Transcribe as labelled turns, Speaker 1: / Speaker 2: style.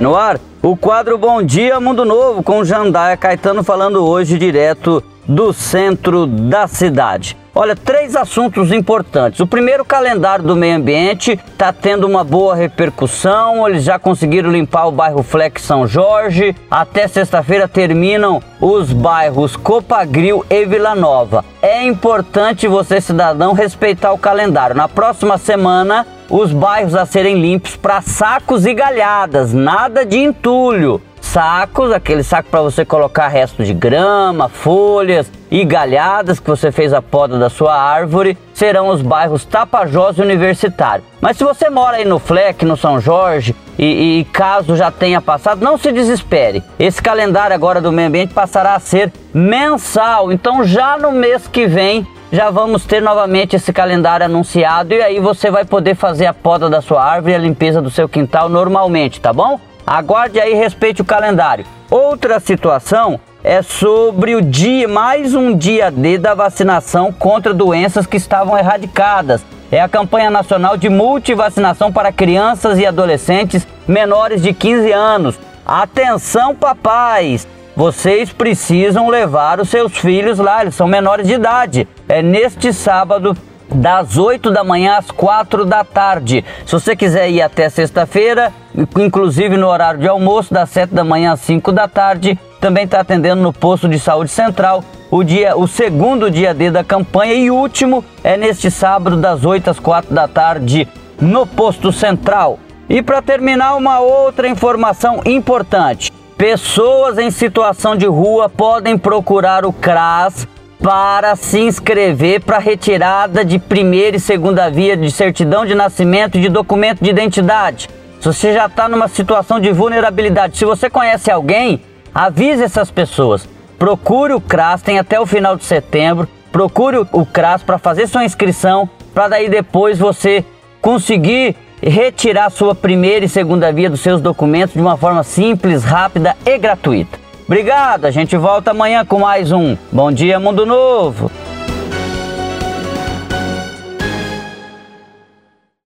Speaker 1: No ar, o quadro Bom Dia Mundo Novo com Jandaia Caetano falando hoje direto do centro da cidade. Olha, três assuntos importantes. O primeiro, o calendário do meio ambiente está tendo uma boa repercussão. Eles já conseguiram limpar o bairro Flex São Jorge. Até sexta-feira terminam os bairros Copagril e Vila Nova. É importante você, cidadão, respeitar o calendário. Na próxima semana, os bairros a serem limpos para sacos e galhadas, nada de entulho sacos, aquele saco para você colocar resto de grama, folhas e galhadas que você fez a poda da sua árvore, serão os bairros Tapajós e Universitário. Mas se você mora aí no Fleck, no São Jorge, e, e, caso já tenha passado, não se desespere. Esse calendário agora do meio ambiente passará a ser mensal. Então já no mês que vem já vamos ter novamente esse calendário anunciado e aí você vai poder fazer a poda da sua árvore e a limpeza do seu quintal normalmente, tá bom? Aguarde aí, respeite o calendário. Outra situação é sobre o dia, mais um dia D da vacinação contra doenças que estavam erradicadas. É a campanha nacional de multivacinação para crianças e adolescentes menores de 15 anos. Atenção, papais! Vocês precisam levar os seus filhos lá, eles são menores de idade. É neste sábado, das 8 da manhã às 4 da tarde. Se você quiser ir até sexta-feira, inclusive no horário de almoço, das 7 da manhã às 5 da tarde, também está atendendo no posto de saúde central. O, dia, o segundo dia D da campanha e último é neste sábado, das 8 às 4 da tarde, no posto central. E para terminar, uma outra informação importante: pessoas em situação de rua podem procurar o CRAS para se inscrever para retirada de primeira e segunda via de certidão de nascimento e de documento de identidade. Se você já está numa situação de vulnerabilidade, se você conhece alguém, avise essas pessoas. Procure o CRAS, tem até o final de setembro. Procure o CRAS para fazer sua inscrição, para daí depois você conseguir retirar sua primeira e segunda via dos seus documentos de uma forma simples, rápida e gratuita. Obrigado, a gente volta amanhã com mais um Bom Dia Mundo Novo.